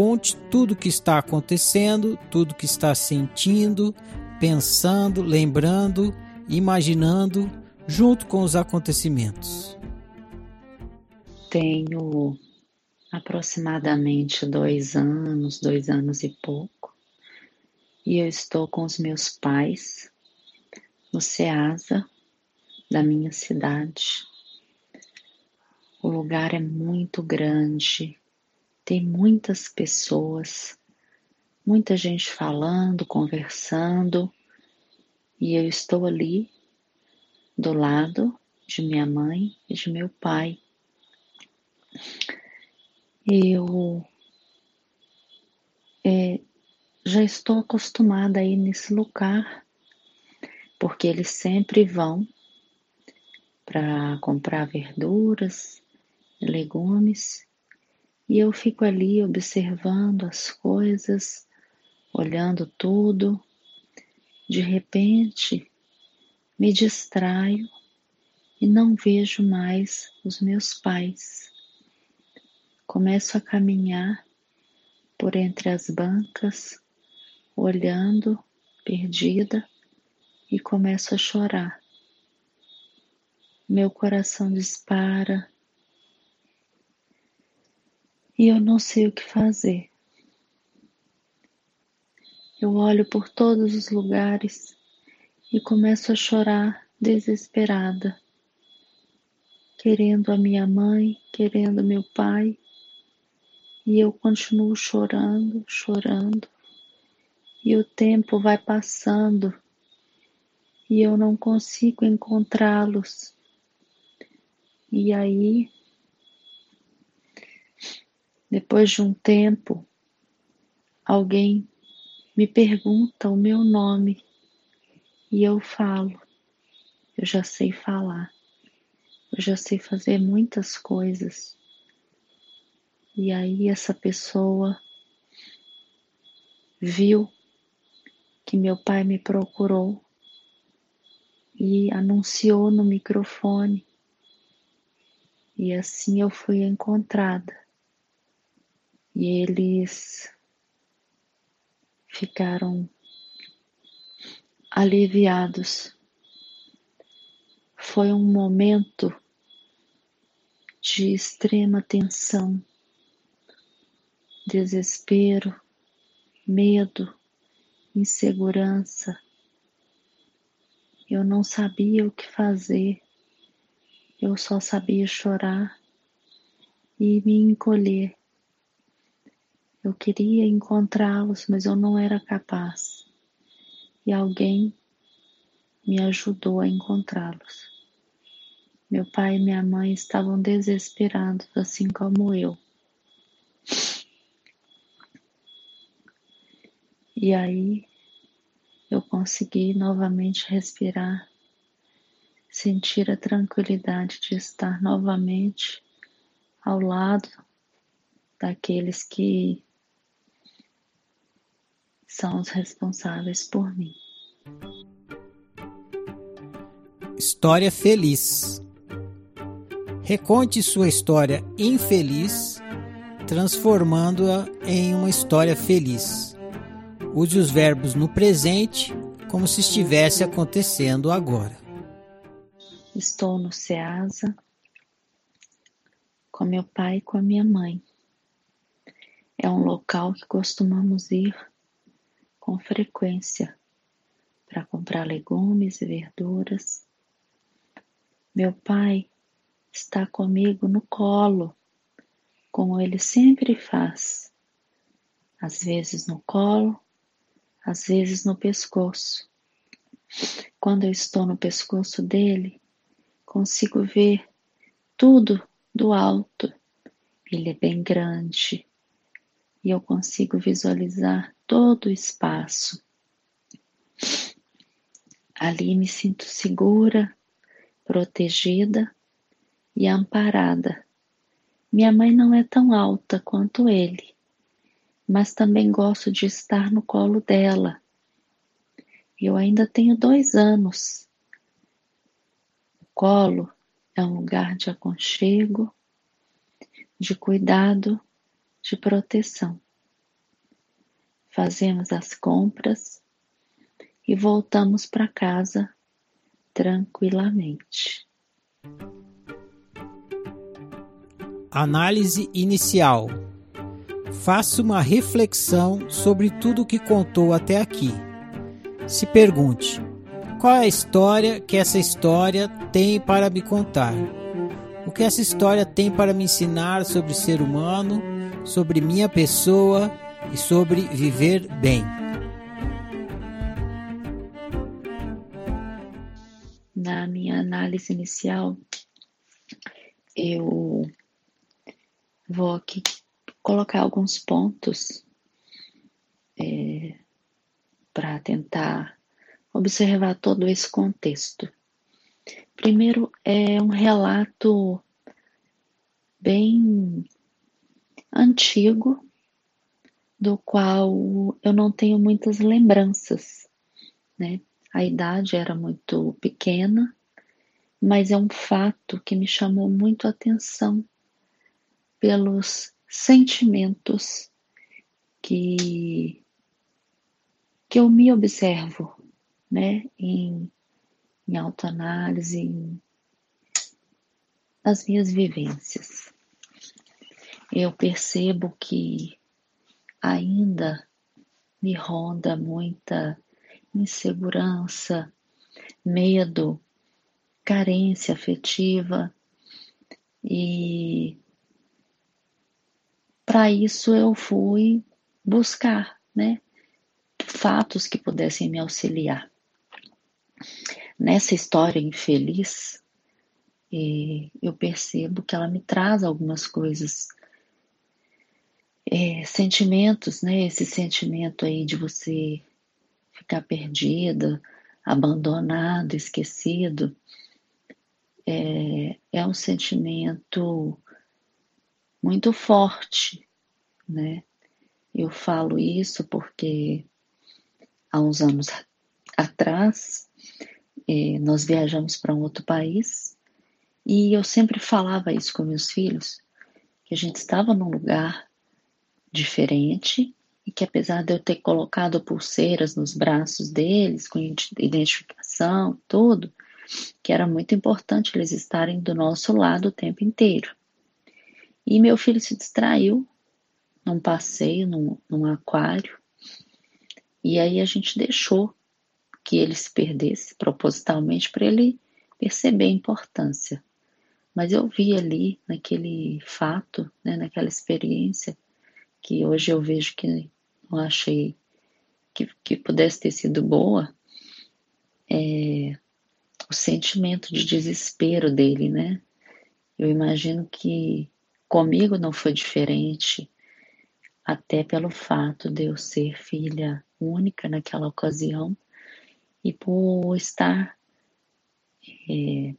Conte tudo o que está acontecendo, tudo o que está sentindo, pensando, lembrando, imaginando, junto com os acontecimentos. Tenho aproximadamente dois anos, dois anos e pouco, e eu estou com os meus pais no SEASA da minha cidade. O lugar é muito grande, tem muitas pessoas, muita gente falando, conversando, e eu estou ali do lado de minha mãe e de meu pai. Eu é, já estou acostumada a ir nesse lugar, porque eles sempre vão para comprar verduras, legumes, e eu fico ali observando as coisas, olhando tudo. De repente, me distraio e não vejo mais os meus pais. Começo a caminhar por entre as bancas, olhando, perdida, e começo a chorar. Meu coração dispara e eu não sei o que fazer. Eu olho por todos os lugares e começo a chorar desesperada, querendo a minha mãe, querendo meu pai, e eu continuo chorando, chorando, e o tempo vai passando e eu não consigo encontrá-los. E aí, depois de um tempo, alguém me pergunta o meu nome e eu falo. Eu já sei falar, eu já sei fazer muitas coisas. E aí, essa pessoa viu que meu pai me procurou e anunciou no microfone. E assim eu fui encontrada. E eles ficaram aliviados. Foi um momento de extrema tensão, desespero, medo, insegurança eu não sabia o que fazer, eu só sabia chorar e me encolher. Eu queria encontrá-los, mas eu não era capaz. E alguém me ajudou a encontrá-los. Meu pai e minha mãe estavam desesperados, assim como eu. E aí eu consegui novamente respirar, sentir a tranquilidade de estar novamente ao lado daqueles que são os responsáveis por mim. História feliz. Reconte sua história infeliz, transformando-a em uma história feliz. Use os verbos no presente como se estivesse acontecendo agora. Estou no SEASA com meu pai e com a minha mãe. É um local que costumamos ir com frequência para comprar legumes e verduras. Meu pai está comigo no colo, como ele sempre faz, às vezes no colo, às vezes no pescoço. Quando eu estou no pescoço dele, consigo ver tudo do alto. Ele é bem grande e eu consigo visualizar todo o espaço. Ali me sinto segura, protegida e amparada. Minha mãe não é tão alta quanto ele, mas também gosto de estar no colo dela. Eu ainda tenho dois anos. O colo é um lugar de aconchego, de cuidado, de proteção. Fazemos as compras e voltamos para casa tranquilamente. Análise inicial. Faça uma reflexão sobre tudo o que contou até aqui. Se pergunte: qual é a história que essa história tem para me contar? O que essa história tem para me ensinar sobre ser humano, sobre minha pessoa e sobre viver bem? Na minha análise inicial, eu Vou aqui colocar alguns pontos é, para tentar observar todo esse contexto. Primeiro, é um relato bem antigo, do qual eu não tenho muitas lembranças, né? A idade era muito pequena, mas é um fato que me chamou muito a atenção pelos sentimentos que, que eu me observo, né, em, em autoanálise, em, nas minhas vivências. Eu percebo que ainda me ronda muita insegurança, medo, carência afetiva e para isso eu fui buscar, né, fatos que pudessem me auxiliar. Nessa história infeliz, eu percebo que ela me traz algumas coisas, é, sentimentos, né? Esse sentimento aí de você ficar perdida, abandonado, esquecido, é, é um sentimento muito forte, né? Eu falo isso porque há uns anos atrás eh, nós viajamos para um outro país e eu sempre falava isso com meus filhos, que a gente estava num lugar diferente e que apesar de eu ter colocado pulseiras nos braços deles com identificação, tudo, que era muito importante eles estarem do nosso lado o tempo inteiro. E meu filho se distraiu num passeio, num, num aquário. E aí a gente deixou que ele se perdesse propositalmente para ele perceber a importância. Mas eu vi ali, naquele fato, né, naquela experiência, que hoje eu vejo que não achei que, que pudesse ter sido boa, é, o sentimento de desespero dele, né? Eu imagino que Comigo não foi diferente, até pelo fato de eu ser filha única naquela ocasião e por estar é,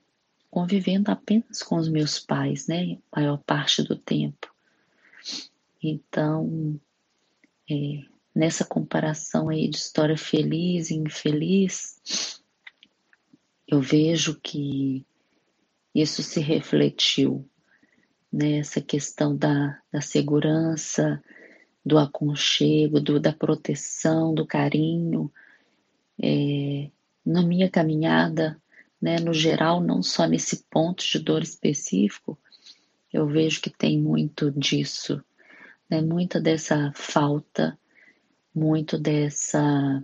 convivendo apenas com os meus pais, né, maior parte do tempo. Então, é, nessa comparação aí de história feliz e infeliz, eu vejo que isso se refletiu nessa questão da, da segurança, do aconchego, do, da proteção, do carinho. É, na minha caminhada, né, no geral, não só nesse ponto de dor específico, eu vejo que tem muito disso, né, muita dessa falta, muito dessa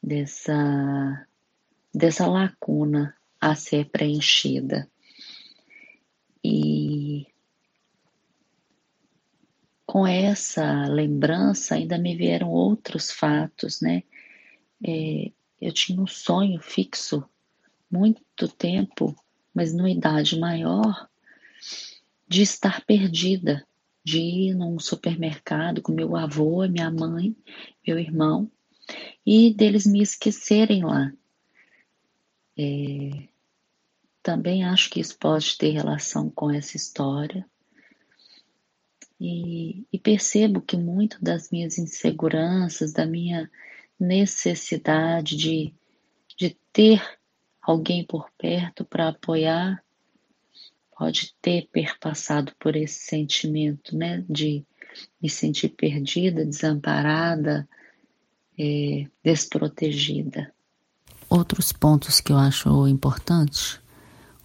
dessa dessa lacuna a ser preenchida. E com essa lembrança ainda me vieram outros fatos, né? É, eu tinha um sonho fixo, muito tempo, mas numa idade maior, de estar perdida, de ir num supermercado com meu avô, minha mãe, meu irmão, e deles me esquecerem lá. É, também acho que isso pode ter relação com essa história. E, e, percebo que muito das minhas inseguranças, da minha necessidade de, de ter alguém por perto para apoiar, pode ter perpassado por esse sentimento, né, de me sentir perdida, desamparada, é, desprotegida. Outros pontos que eu acho importantes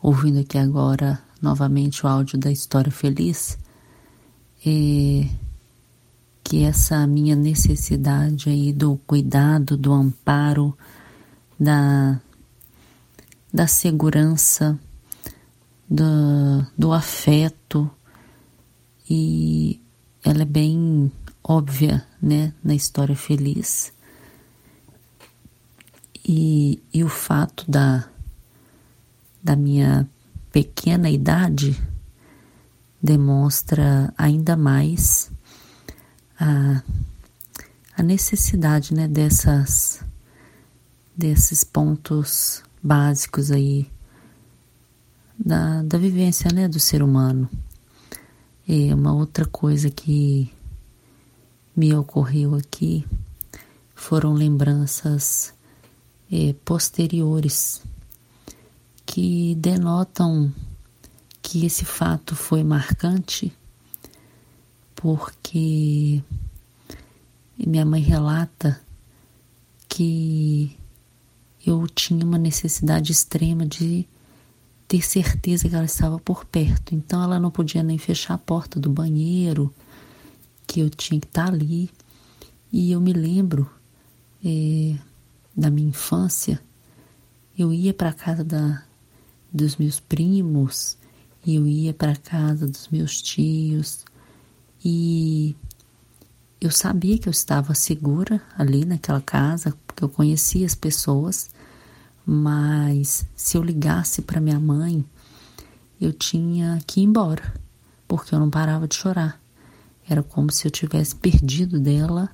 ouvindo aqui agora novamente o áudio da história feliz, é que essa minha necessidade aí do cuidado, do amparo, da, da segurança, do, do afeto, e ela é bem óbvia, né, na história feliz. E, e o fato da, da minha pequena idade demonstra ainda mais a, a necessidade né, dessas, desses pontos básicos aí da, da vivência né, do ser humano. E uma outra coisa que me ocorreu aqui foram lembranças eh, posteriores que denotam que esse fato foi marcante, porque minha mãe relata que eu tinha uma necessidade extrema de ter certeza que ela estava por perto. Então ela não podia nem fechar a porta do banheiro, que eu tinha que estar ali. E eu me lembro é, da minha infância, eu ia para a casa da, dos meus primos, eu ia para casa dos meus tios e eu sabia que eu estava segura ali naquela casa, porque eu conhecia as pessoas, mas se eu ligasse para minha mãe, eu tinha que ir embora, porque eu não parava de chorar. Era como se eu tivesse perdido dela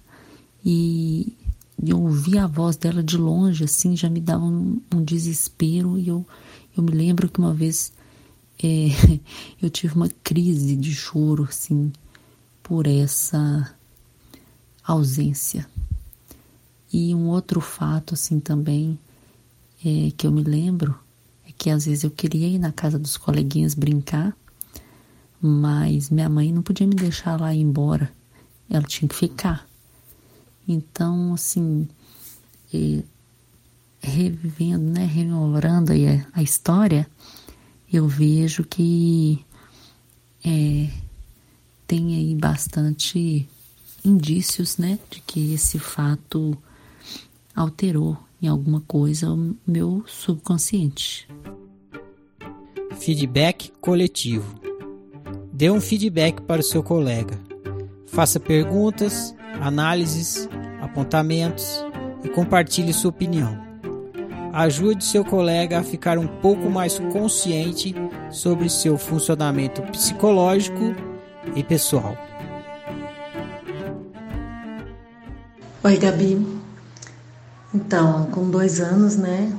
e eu ouvia a voz dela de longe, assim, já me dava um, um desespero e eu eu me lembro que uma vez é, eu tive uma crise de choro, assim, por essa ausência. E um outro fato, assim, também, é, que eu me lembro, é que às vezes eu queria ir na casa dos coleguinhas brincar, mas minha mãe não podia me deixar lá ir embora, ela tinha que ficar. Então, assim, é, revivendo, né, rememorando a história, eu vejo que é, tem aí bastante indícios, né, de que esse fato alterou em alguma coisa o meu subconsciente. Feedback coletivo. Dê um feedback para o seu colega. Faça perguntas, análises, apontamentos e compartilhe sua opinião ajude seu colega a ficar um pouco mais consciente sobre seu funcionamento psicológico e pessoal. Oi, Gabi. Então, com dois anos, né?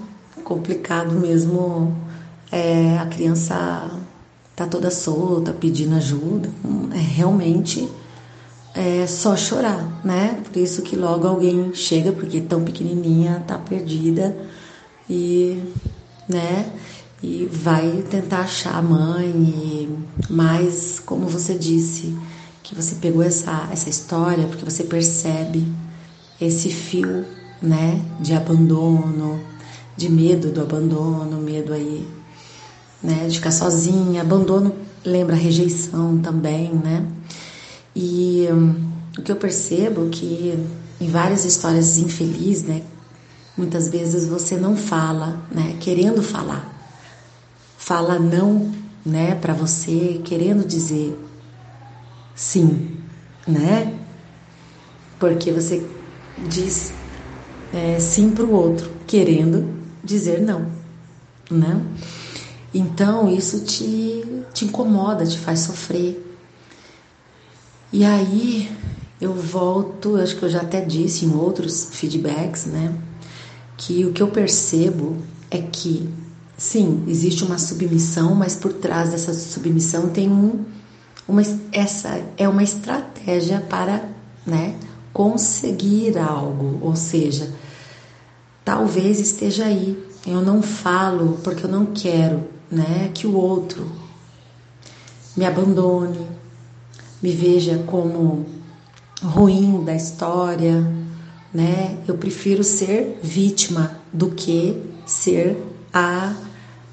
Complicado mesmo. É, a criança tá toda solta, pedindo ajuda. É, realmente é só chorar, né? Por isso que logo alguém chega, porque tão pequenininha, tá perdida e, né? E vai tentar achar a mãe, e, mas como você disse, que você pegou essa, essa história porque você percebe esse fio, né, de abandono, de medo do abandono, medo aí, né, de ficar sozinha, abandono lembra rejeição também, né? E hum, o que eu percebo é que em várias histórias infelizes, né, muitas vezes você não fala, né, querendo falar. Fala não, né, para você, querendo dizer sim, né? Porque você diz é, sim para o outro, querendo dizer não, né? Então isso te, te incomoda, te faz sofrer. E aí eu volto, acho que eu já até disse em outros feedbacks, né? Que o que eu percebo é que, sim, existe uma submissão, mas por trás dessa submissão tem um, uma, essa é uma estratégia para, né, conseguir algo, ou seja, talvez esteja aí. Eu não falo porque eu não quero, né, que o outro me abandone, me veja como ruim da história, né? Eu prefiro ser vítima do que ser a,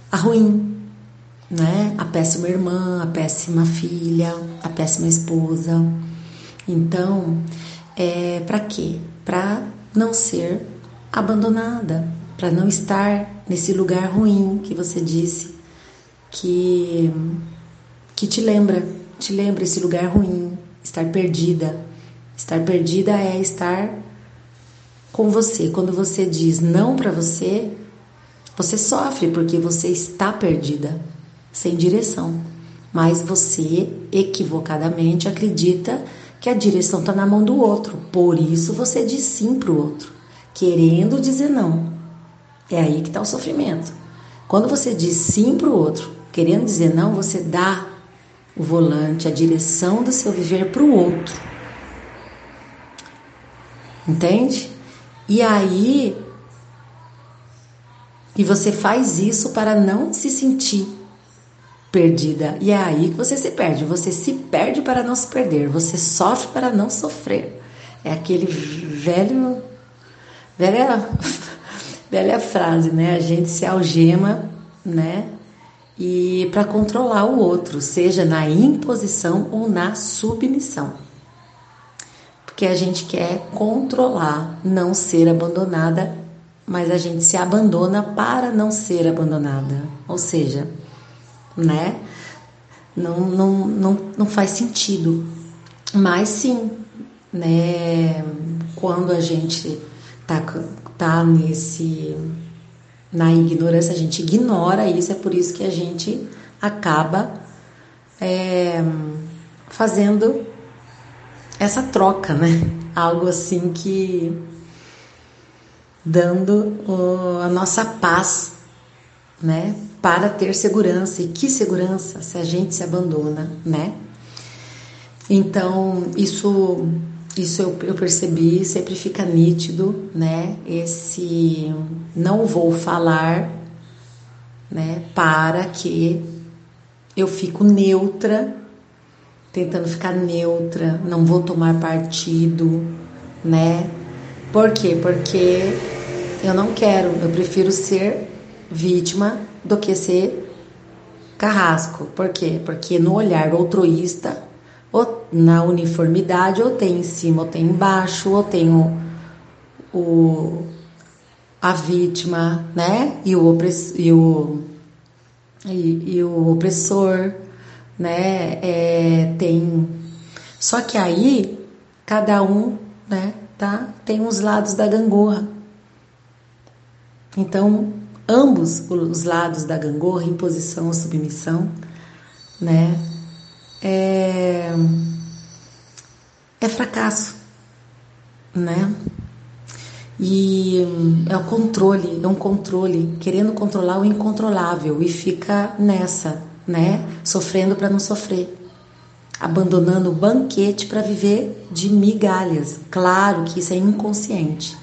a ruim, né? A péssima irmã, a péssima filha, a péssima esposa. Então, é para quê? Para não ser abandonada, para não estar nesse lugar ruim que você disse que que te lembra, te lembra esse lugar ruim, estar perdida. Estar perdida é estar com você. Quando você diz não para você, você sofre porque você está perdida, sem direção. Mas você equivocadamente acredita que a direção está na mão do outro. Por isso você diz sim para o outro, querendo dizer não. É aí que está o sofrimento. Quando você diz sim para o outro, querendo dizer não, você dá o volante, a direção do seu viver para o outro. Entende? E aí. E você faz isso para não se sentir perdida. E é aí que você se perde. Você se perde para não se perder. Você sofre para não sofrer. É aquele velho. Velha, velha frase, né? A gente se algema, né? e para controlar o outro, seja na imposição ou na submissão. Porque a gente quer controlar, não ser abandonada, mas a gente se abandona para não ser abandonada. Ou seja, né? Não, não, não, não faz sentido. Mas sim, né? Quando a gente tá, tá nesse na ignorância, a gente ignora isso, é por isso que a gente acaba é, fazendo essa troca, né? Algo assim que dando o, a nossa paz, né? Para ter segurança. E que segurança se a gente se abandona, né? Então, isso isso eu, eu, percebi, sempre fica nítido, né? Esse não vou falar, né? Para que eu fico neutra, tentando ficar neutra, não vou tomar partido, né? Por quê? Porque eu não quero, eu prefiro ser vítima do que ser carrasco. Por quê? Porque no olhar altruísta ou na uniformidade, ou tem em cima, ou tem embaixo, ou tem o, o a vítima, né? E o, opress, e o, e, e o opressor, né? É, tem. Só que aí cada um, né? Tá? Tem os lados da gangorra. Então, ambos os lados da gangorra, imposição ou submissão, né? é, é fracasso, né? E é o controle, é um controle, querendo controlar o incontrolável e fica nessa, né? Sofrendo para não sofrer. abandonando o banquete para viver de migalhas. Claro que isso é inconsciente.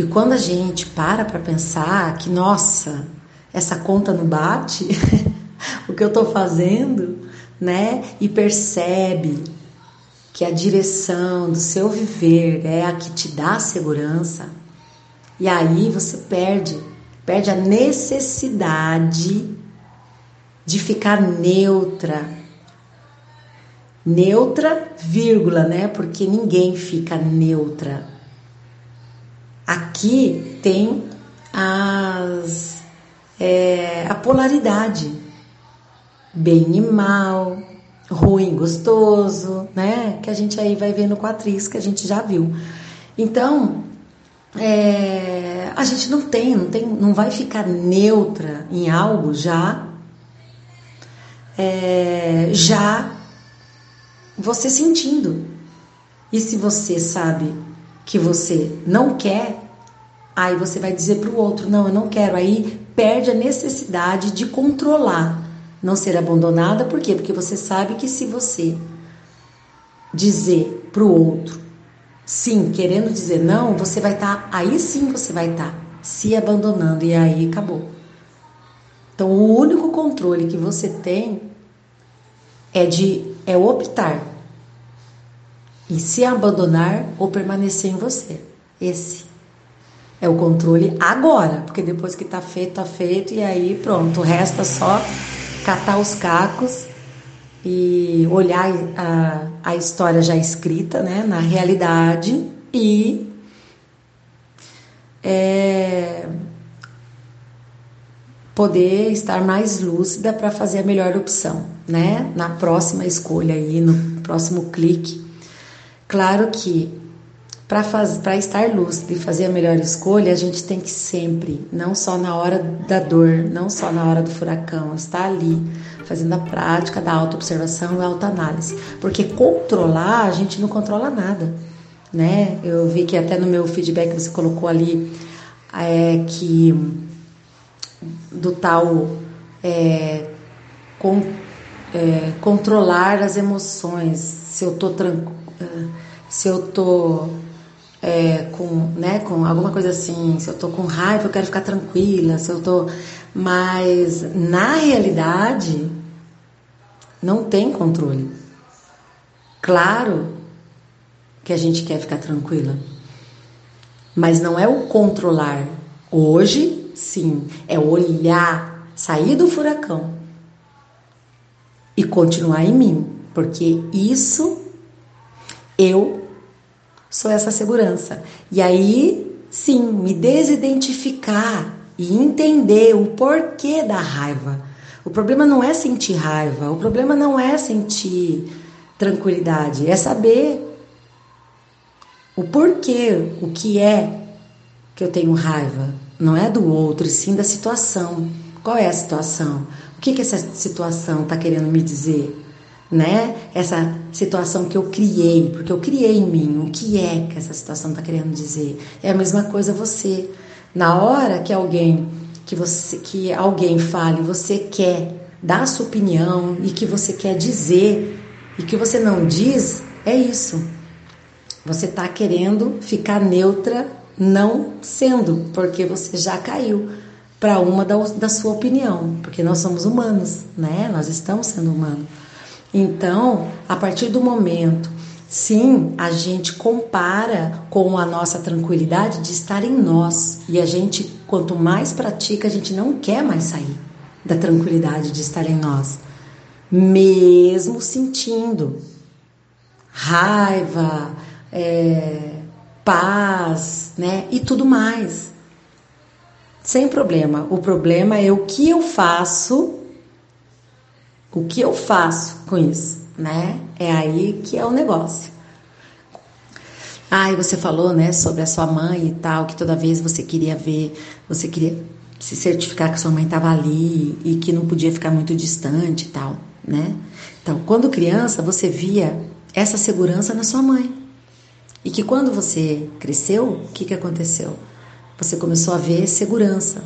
E quando a gente para para pensar que, nossa, essa conta não bate, o que eu estou fazendo, né? E percebe que a direção do seu viver é a que te dá segurança, e aí você perde, perde a necessidade de ficar neutra. Neutra, vírgula, né? Porque ninguém fica neutra. Aqui tem as, é, a polaridade, bem e mal, ruim, gostoso, né? Que a gente aí vai vendo com a atriz que a gente já viu. Então, é, a gente não tem, não tem, não vai ficar neutra em algo já, é, já você sentindo. E se você sabe que você não quer, aí você vai dizer para o outro: não, eu não quero. Aí perde a necessidade de controlar, não ser abandonada. Por quê? Porque você sabe que se você dizer para o outro sim, querendo dizer não, você vai estar, tá, aí sim você vai estar tá se abandonando e aí acabou. Então o único controle que você tem é de é optar e se abandonar ou permanecer em você. Esse é o controle agora, porque depois que tá feito, tá feito, e aí pronto, resta só catar os cacos e olhar a, a história já escrita, né, na realidade e é, poder estar mais lúcida para fazer a melhor opção, né, na próxima escolha aí, no próximo clique. Claro que para estar lúcido e fazer a melhor escolha, a gente tem que sempre, não só na hora da dor, não só na hora do furacão, estar ali fazendo a prática da autoobservação e autoanálise. Porque controlar, a gente não controla nada, né? Eu vi que até no meu feedback você colocou ali é, que do tal é, é, controlar as emoções, se eu tô tranquilo, se eu tô é, com, né, com alguma coisa assim, se eu tô com raiva, eu quero ficar tranquila, se eu tô. Mas na realidade, não tem controle. Claro que a gente quer ficar tranquila, mas não é o controlar. Hoje, sim, é olhar, sair do furacão e continuar em mim, porque isso eu sou essa segurança. E aí, sim, me desidentificar e entender o porquê da raiva. O problema não é sentir raiva, o problema não é sentir tranquilidade, é saber o porquê, o que é que eu tenho raiva. Não é do outro, sim da situação. Qual é a situação? O que, que essa situação está querendo me dizer? Né? Essa situação que eu criei, porque eu criei em mim. O que é que essa situação está querendo dizer? É a mesma coisa você. Na hora que alguém que você que alguém fale, você quer dar sua opinião e que você quer dizer e que você não diz, é isso. Você está querendo ficar neutra, não sendo, porque você já caiu para uma da, da sua opinião, porque nós somos humanos, né? Nós estamos sendo humanos. Então, a partir do momento, sim, a gente compara com a nossa tranquilidade de estar em nós. E a gente, quanto mais pratica, a gente não quer mais sair da tranquilidade de estar em nós, mesmo sentindo raiva, é, paz, né? E tudo mais. Sem problema. O problema é o que eu faço o que eu faço com isso, né? É aí que é o negócio. Ah, e você falou, né, sobre a sua mãe e tal, que toda vez você queria ver, você queria se certificar que sua mãe estava ali e que não podia ficar muito distante e tal, né? Então, quando criança, você via essa segurança na sua mãe. E que quando você cresceu, o que, que aconteceu? Você começou a ver segurança.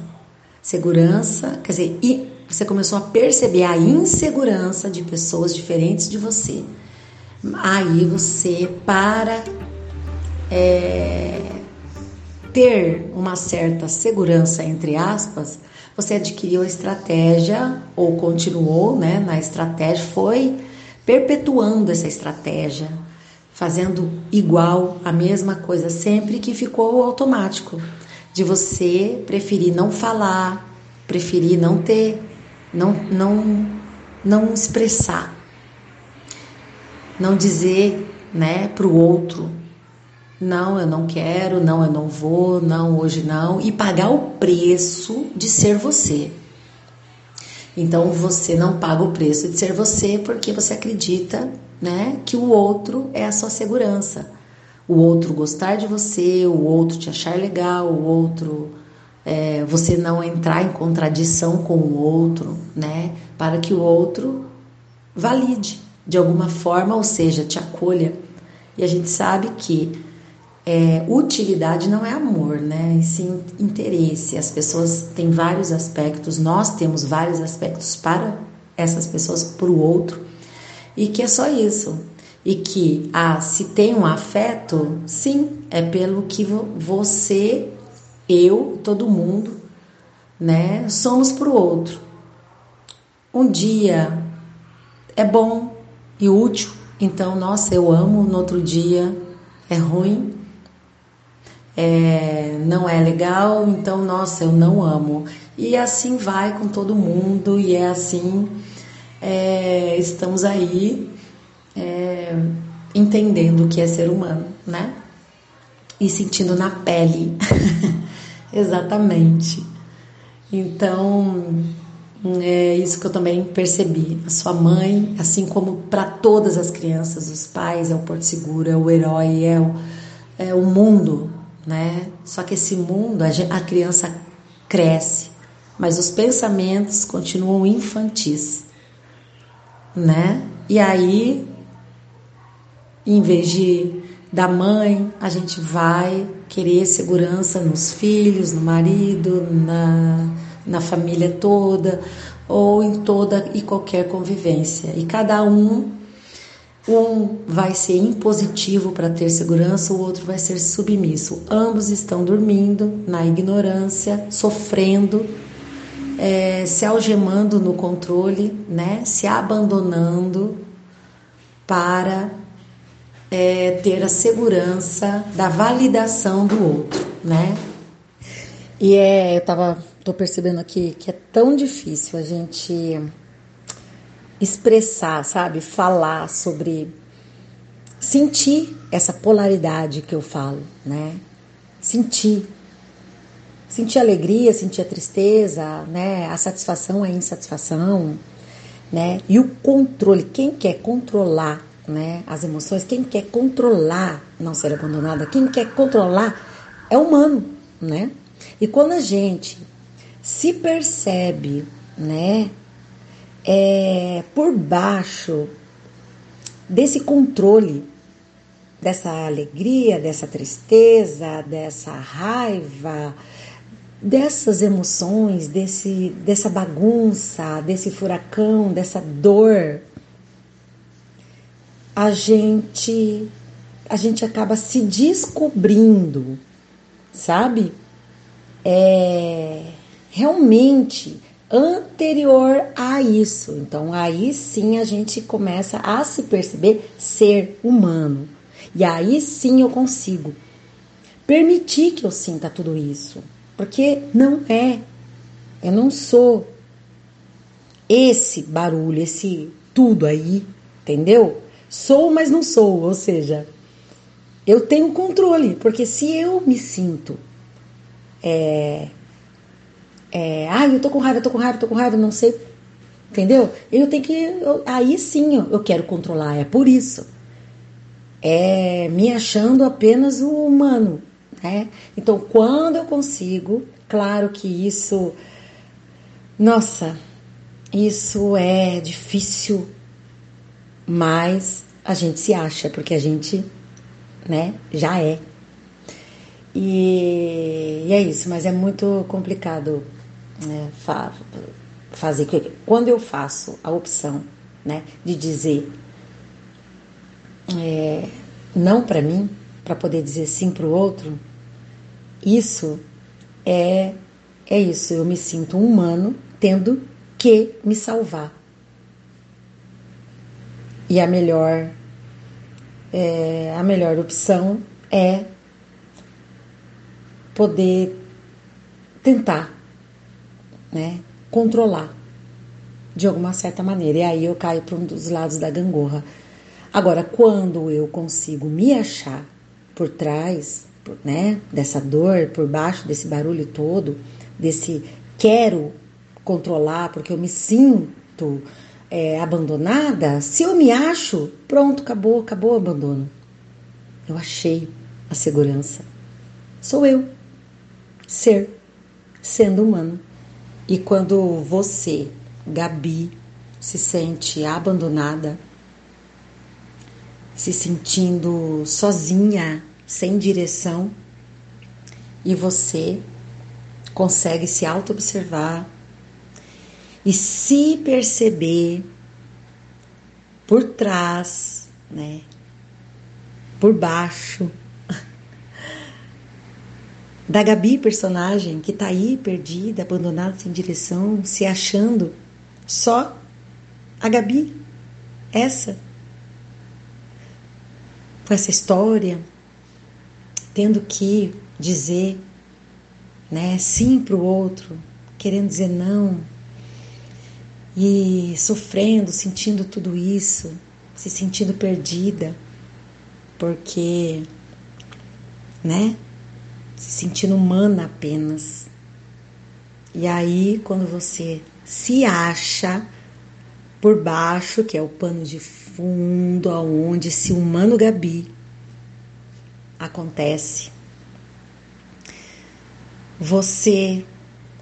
Segurança, quer dizer, e você começou a perceber a insegurança de pessoas diferentes de você. Aí você, para é, ter uma certa segurança, entre aspas, você adquiriu a estratégia ou continuou né, na estratégia, foi perpetuando essa estratégia, fazendo igual, a mesma coisa sempre que ficou automático, de você preferir não falar, preferir não ter, não, não, não expressar, não dizer né, para o outro não, eu não quero, não, eu não vou, não, hoje não, e pagar o preço de ser você. Então você não paga o preço de ser você porque você acredita, né, que o outro é a sua segurança. O outro gostar de você, o outro te achar legal, o outro é, você não entrar em contradição com o outro, né, para que o outro valide de alguma forma, ou seja, te acolha. E a gente sabe que é, utilidade não é amor, né? E sim interesse. As pessoas têm vários aspectos, nós temos vários aspectos para essas pessoas, para o outro, e que é só isso. E que ah, se tem um afeto, sim, é pelo que você, eu, todo mundo, né, somos para o outro. Um dia é bom e útil, então, nossa, eu amo, no outro dia é ruim, é, não é legal, então, nossa, eu não amo. E assim vai com todo mundo, e é assim, é, estamos aí é, entendendo o que é ser humano, né? E sentindo na pele, exatamente. Então, é isso que eu também percebi. A sua mãe, assim como para todas as crianças, os pais é o porto seguro, é o herói, é o, é o mundo né? Só que esse mundo, a criança cresce, mas os pensamentos continuam infantis, né? E aí, em vez de da mãe, a gente vai querer segurança nos filhos, no marido, na, na família toda, ou em toda e qualquer convivência. E cada um um vai ser impositivo para ter segurança, o outro vai ser submisso. Ambos estão dormindo na ignorância, sofrendo, é, se algemando no controle, né? se abandonando para é, ter a segurança da validação do outro, né? E é, eu tava, tô percebendo aqui que é tão difícil a gente expressar, sabe? Falar sobre. Sentir essa polaridade que eu falo, né? Sentir. Sentir alegria, sentir a tristeza, né? A satisfação, a insatisfação, né? E o controle. Quem quer controlar, né? As emoções, quem quer controlar não ser abandonada, quem quer controlar é humano, né? E quando a gente se percebe, né? é, por baixo desse controle, dessa alegria, dessa tristeza, dessa raiva, dessas emoções, desse, dessa bagunça, desse furacão, dessa dor, a gente a gente acaba se descobrindo, sabe? É realmente anterior a isso. Então aí sim a gente começa a se perceber ser humano. E aí sim eu consigo permitir que eu sinta tudo isso, porque não é. Eu não sou esse barulho, esse tudo aí, entendeu? Sou, mas não sou, ou seja, eu tenho controle, porque se eu me sinto é, é, ah, eu tô com raiva, tô com raiva, tô com raiva, não sei, entendeu? Eu tenho que, eu, aí sim eu, eu quero controlar, é por isso. É me achando apenas o humano, né? Então, quando eu consigo, claro que isso, nossa, isso é difícil, mas a gente se acha, porque a gente, né, já é. E, e é isso, mas é muito complicado né, fazer quando eu faço a opção, né, de dizer é, não para mim, para poder dizer sim para o outro, isso é é isso. Eu me sinto um humano tendo que me salvar. E a melhor é, a melhor opção é poder tentar, né, controlar de alguma certa maneira. E aí eu caio para um dos lados da gangorra. Agora, quando eu consigo me achar por trás, né, dessa dor, por baixo desse barulho todo, desse quero controlar porque eu me sinto é, abandonada, se eu me acho, pronto, acabou, acabou o abandono. Eu achei a segurança. Sou eu, ser, sendo humano. E quando você, Gabi, se sente abandonada, se sentindo sozinha, sem direção, e você consegue se auto-observar e se perceber por trás, né? Por baixo da Gabi, personagem que tá aí perdida, abandonada, sem direção, se achando só a Gabi, essa, com essa história, tendo que dizer né, sim para o outro, querendo dizer não, e sofrendo, sentindo tudo isso, se sentindo perdida, porque, né, se sentindo humana apenas. E aí, quando você se acha por baixo, que é o pano de fundo, aonde esse humano Gabi acontece, você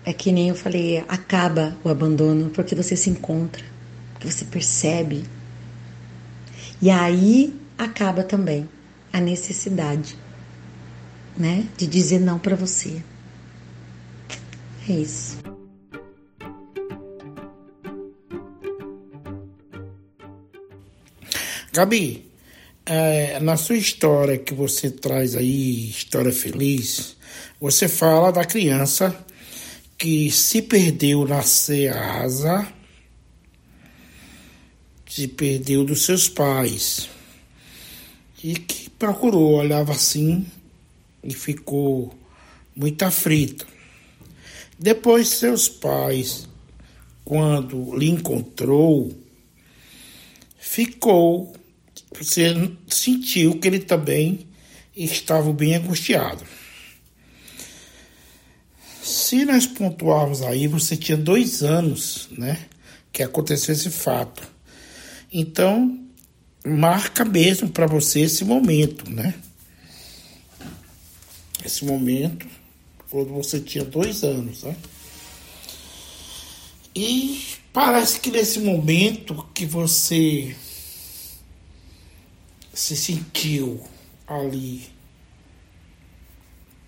é que nem eu falei, acaba o abandono porque você se encontra, porque você percebe. E aí acaba também a necessidade, né, de dizer não para você. É isso. Gabi, é, na sua história que você traz aí, história feliz, você fala da criança que se perdeu na Ceasa, se perdeu dos seus pais e que procurou, olhava assim e ficou muito aflito. Depois seus pais, quando lhe encontrou, ficou, você sentiu que ele também estava bem angustiado. Se nós pontuarmos aí, você tinha dois anos, né? Que aconteceu esse fato. Então, marca mesmo para você esse momento, né? Esse momento, quando você tinha dois anos, né? E parece que nesse momento que você se sentiu ali,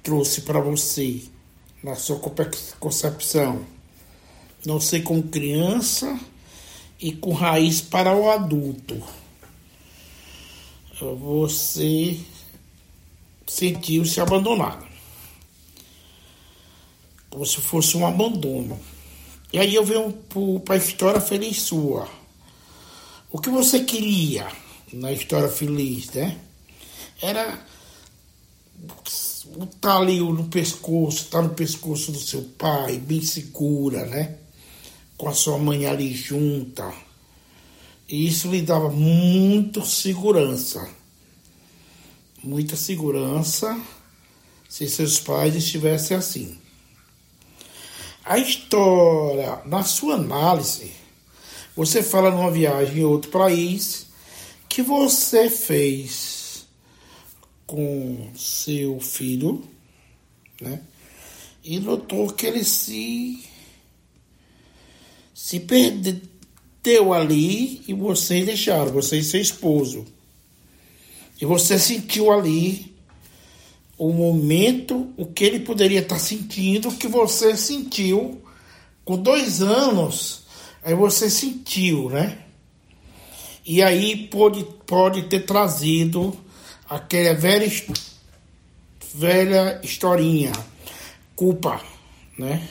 trouxe para você na sua concepção. Não sei como criança e com raiz para o adulto. Você sentiu-se abandonado. Como se fosse um abandono. E aí eu venho para a história feliz sua. O que você queria na história feliz, né? Era tá ali no pescoço, tá no pescoço do seu pai, bem segura, né? Com a sua mãe ali junta. E isso lhe dava muita segurança. Muita segurança se seus pais estivessem assim. A história, na sua análise, você fala numa viagem em outro país que você fez com seu filho, né? E notou que ele se se perdeu ali e vocês deixaram, você e seu esposo. E você sentiu ali o momento, o que ele poderia estar sentindo, que você sentiu Com dois anos, aí você sentiu, né? E aí pode, pode ter trazido aquela velha, velha historinha, culpa, né?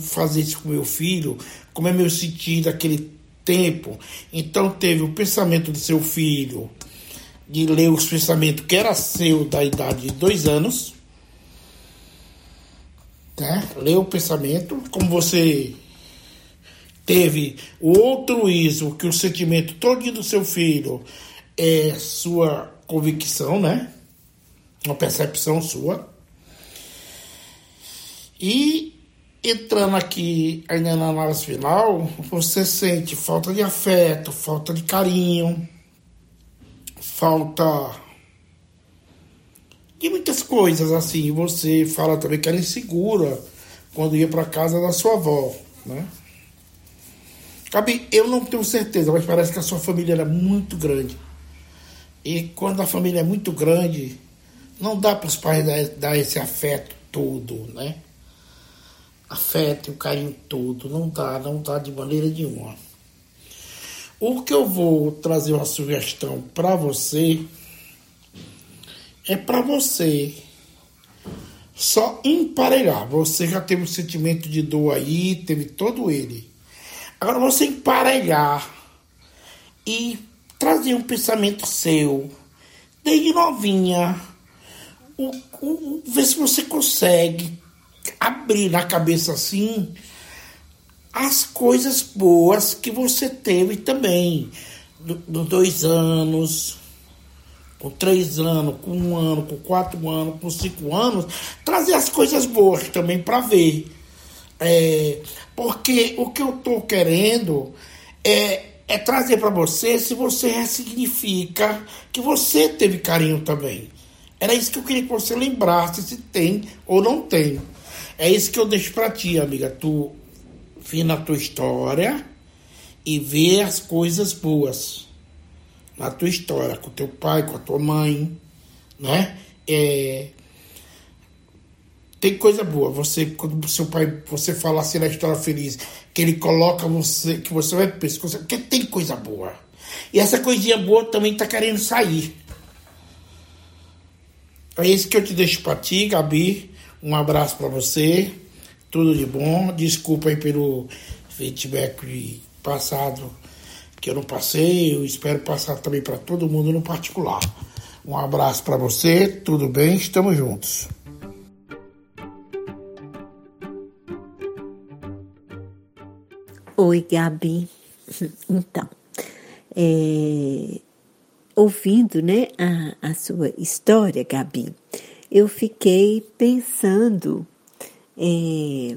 Fazer isso com meu filho, como é meu sentido naquele tempo. Então teve o pensamento do seu filho, de ler os pensamentos que era seu da idade de dois anos. Né? Ler o pensamento, como você teve o altruísmo, que o sentimento todo do seu filho é sua convicção, né? Uma percepção sua. E entrando aqui ainda na análise final, você sente falta de afeto, falta de carinho, falta de muitas coisas assim. Você fala também que era insegura quando ia para casa da sua avó, né? Cabe, eu não tenho certeza, mas parece que a sua família era muito grande. E quando a família é muito grande, não dá para os pais dar, dar esse afeto todo, né? Afeto o carinho todo, não dá, não dá de maneira nenhuma. O que eu vou trazer uma sugestão para você é para você só emparelhar. Você já teve um sentimento de dor aí, teve todo ele. Agora você emparelhar e trazer um pensamento seu, desde novinha, o, o, ver se você consegue abrir na cabeça assim as coisas boas que você teve também. Dos dois anos, com três anos, com um ano, com quatro anos, com cinco anos, trazer as coisas boas também para ver. É, porque o que eu estou querendo é, é trazer para você se você ressignifica que você teve carinho também. Era isso que eu queria que você lembrasse se tem ou não tem. É isso que eu deixo para ti, amiga. Tu vir na tua história e ver as coisas boas na tua história, com teu pai, com a tua mãe, né? É, tem coisa boa. Você, quando seu pai, você fala assim na história feliz, que ele coloca você, que você vai pescoço, porque tem coisa boa. E essa coisinha boa também tá querendo sair. É isso que eu te deixo para ti, Gabi. Um abraço para você. Tudo de bom. Desculpa aí pelo feedback passado que eu não passei. Eu espero passar também para todo mundo no particular. Um abraço para você. Tudo bem? Estamos juntos. Oi, Gabi. Então, é, ouvindo né, a, a sua história, Gabi, eu fiquei pensando é,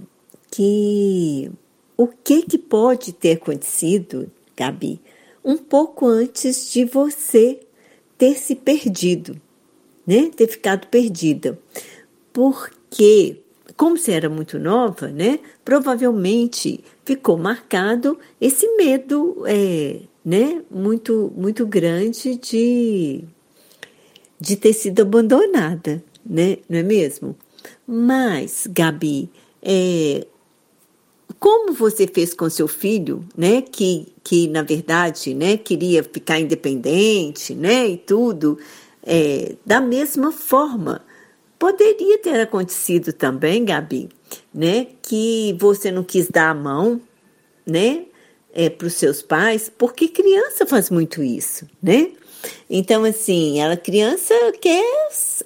que o que, que pode ter acontecido, Gabi, um pouco antes de você ter se perdido, né? Ter ficado perdida. Porque, como você era muito nova, né? Provavelmente ficou marcado esse medo, é, né? Muito, muito grande de, de ter sido abandonada, né? Não é mesmo? Mas, Gabi, é, como você fez com seu filho, né, que, que na verdade, né, queria ficar independente, né, e tudo, é, da mesma forma, poderia ter acontecido também, Gabi, né, que você não quis dar a mão, né, é, para os seus pais, porque criança faz muito isso, né? Então, assim, ela criança quer,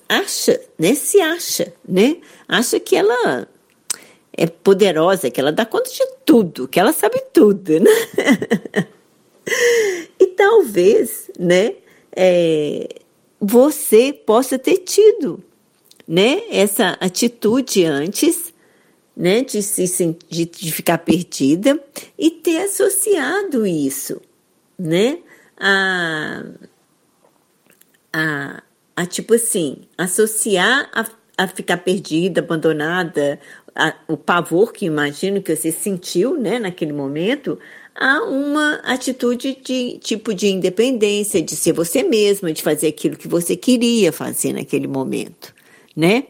acha, né? Se acha, né? Acha que ela é poderosa, que ela dá conta de tudo, que ela sabe tudo, né? e talvez, né? É, você possa ter tido, né? Essa atitude antes, né? De, se, de, de ficar perdida e ter associado isso, né? A a, a tipo assim, associar a, a ficar perdida, abandonada, a, o pavor que imagino que você sentiu, né, naquele momento, a uma atitude de tipo de independência, de ser você mesma, de fazer aquilo que você queria fazer naquele momento, né?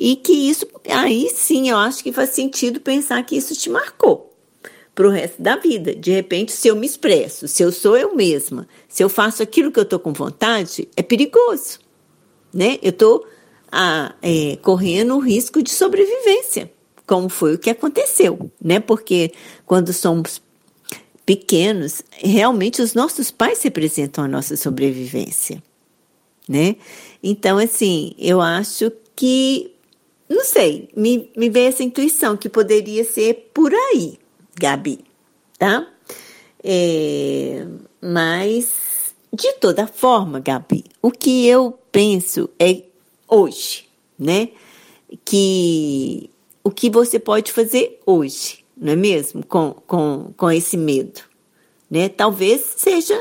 E que isso, aí sim, eu acho que faz sentido pensar que isso te marcou para o resto da vida. De repente, se eu me expresso, se eu sou eu mesma, se eu faço aquilo que eu estou com vontade, é perigoso, né? Eu estou é, correndo o risco de sobrevivência, como foi o que aconteceu, né? Porque quando somos pequenos, realmente os nossos pais representam a nossa sobrevivência, né? Então, assim, eu acho que, não sei, me, me veio essa intuição que poderia ser por aí, Gabi, tá? É, mas, de toda forma, Gabi, o que eu penso é hoje, né? Que o que você pode fazer hoje, não é mesmo? Com, com, com esse medo, né? Talvez seja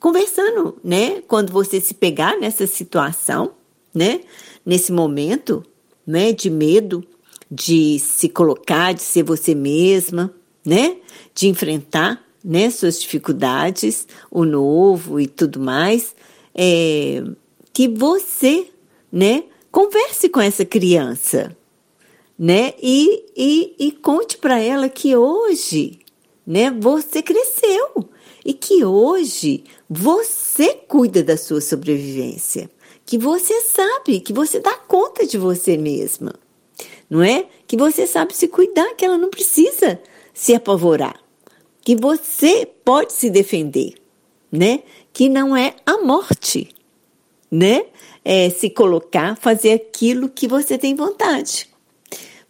conversando, né? Quando você se pegar nessa situação, né? Nesse momento, né? De medo, de se colocar, de ser você mesma, né? De enfrentar, né? Suas dificuldades, o novo e tudo mais, é, que você, né? Converse com essa criança, né? E, e, e conte para ela que hoje, né? Você cresceu e que hoje você cuida da sua sobrevivência, que você sabe, que você dá conta de você mesma, não é? Que você sabe se cuidar, que ela não precisa se apavorar, que você pode se defender, né? Que não é a morte, né? É se colocar, fazer aquilo que você tem vontade.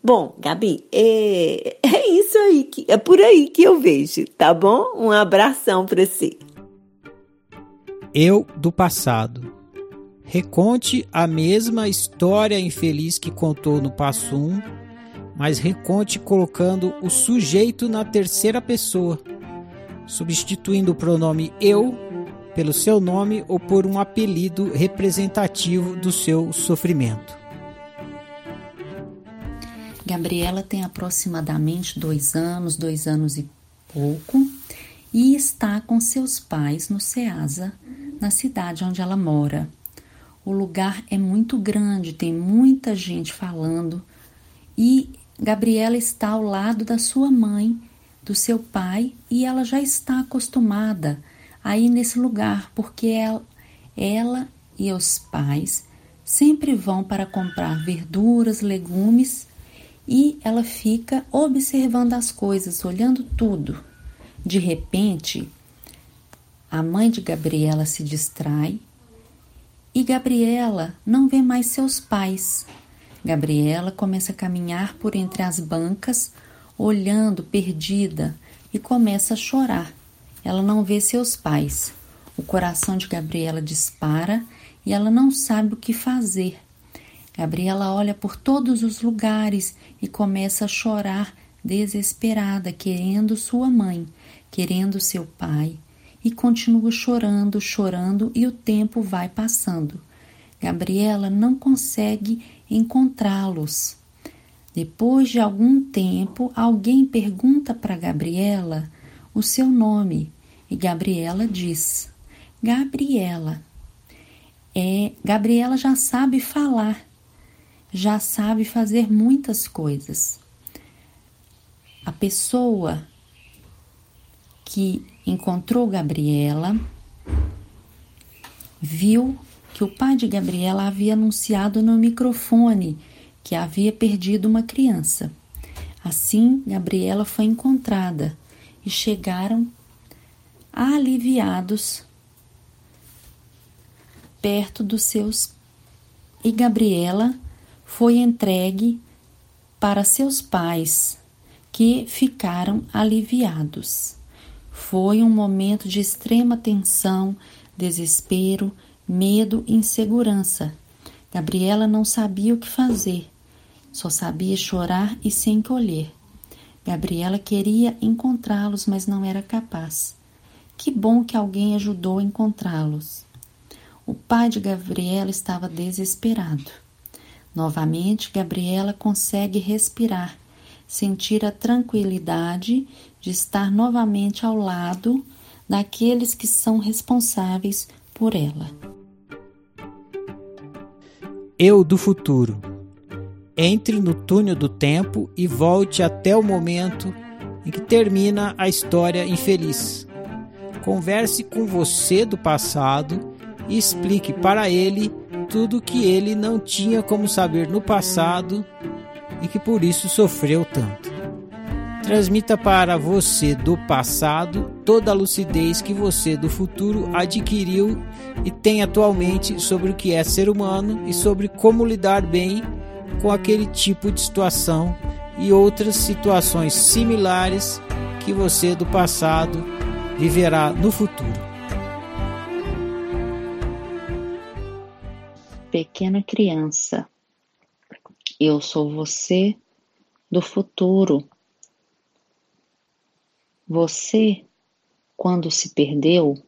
Bom, Gabi, é, é isso aí, que, é por aí que eu vejo, tá bom? Um abração para você. Eu do passado. Reconte a mesma história infeliz que contou no passo 1, mas reconte colocando o sujeito na terceira pessoa, substituindo o pronome eu pelo seu nome ou por um apelido representativo do seu sofrimento. Gabriela tem aproximadamente dois anos, dois anos e pouco, e está com seus pais no Ceasa, na cidade onde ela mora. O lugar é muito grande, tem muita gente falando, e Gabriela está ao lado da sua mãe, do seu pai, e ela já está acostumada a ir nesse lugar, porque ela, ela e os pais sempre vão para comprar verduras, legumes e ela fica observando as coisas, olhando tudo. De repente, a mãe de Gabriela se distrai e Gabriela não vê mais seus pais. Gabriela começa a caminhar por entre as bancas, olhando perdida e começa a chorar. Ela não vê seus pais. O coração de Gabriela dispara e ela não sabe o que fazer. Gabriela olha por todos os lugares e começa a chorar desesperada, querendo sua mãe, querendo seu pai, e continua chorando, chorando e o tempo vai passando. Gabriela não consegue encontrá-los. Depois de algum tempo, alguém pergunta para Gabriela o seu nome e Gabriela diz: Gabriela. É, Gabriela já sabe falar já sabe fazer muitas coisas. A pessoa que encontrou Gabriela viu que o pai de Gabriela havia anunciado no microfone que havia perdido uma criança. Assim, Gabriela foi encontrada e chegaram aliviados perto dos seus e Gabriela foi entregue para seus pais, que ficaram aliviados. Foi um momento de extrema tensão, desespero, medo e insegurança. Gabriela não sabia o que fazer, só sabia chorar e se encolher. Gabriela queria encontrá-los, mas não era capaz. Que bom que alguém ajudou a encontrá-los. O pai de Gabriela estava desesperado. Novamente, Gabriela consegue respirar, sentir a tranquilidade de estar novamente ao lado daqueles que são responsáveis por ela. Eu do futuro. entre no túnel do tempo e volte até o momento em que termina a história infeliz. Converse com você do passado e explique para ele tudo que ele não tinha como saber no passado e que por isso sofreu tanto. Transmita para você do passado toda a lucidez que você do futuro adquiriu e tem atualmente sobre o que é ser humano e sobre como lidar bem com aquele tipo de situação e outras situações similares que você do passado viverá no futuro. Pequena criança, eu sou você do futuro você, quando se perdeu,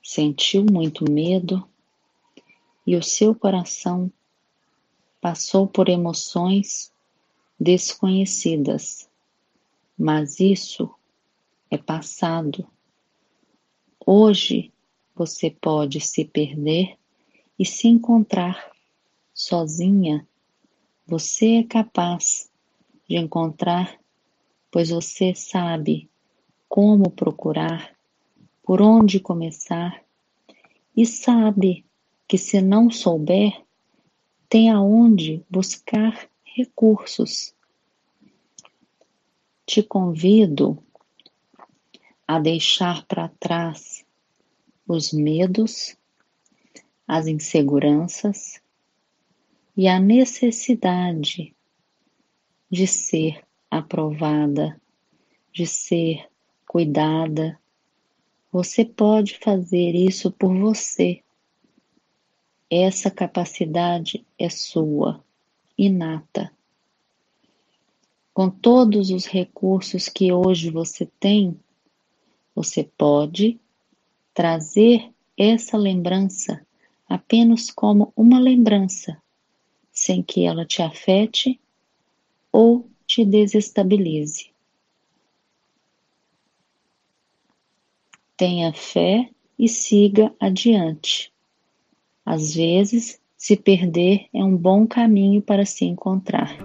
sentiu muito medo e o seu coração passou por emoções desconhecidas, mas isso é passado. Hoje você pode se perder e se encontrar sozinha. Você é capaz de encontrar pois você sabe como procurar, por onde começar, e sabe que se não souber, tem aonde buscar recursos. Te convido a deixar para trás os medos, as inseguranças e a necessidade de ser aprovada, de ser cuidada. Você pode fazer isso por você. Essa capacidade é sua, inata. Com todos os recursos que hoje você tem, você pode trazer essa lembrança apenas como uma lembrança, sem que ela te afete ou te desestabilize. Tenha fé e siga adiante. Às vezes, se perder é um bom caminho para se encontrar.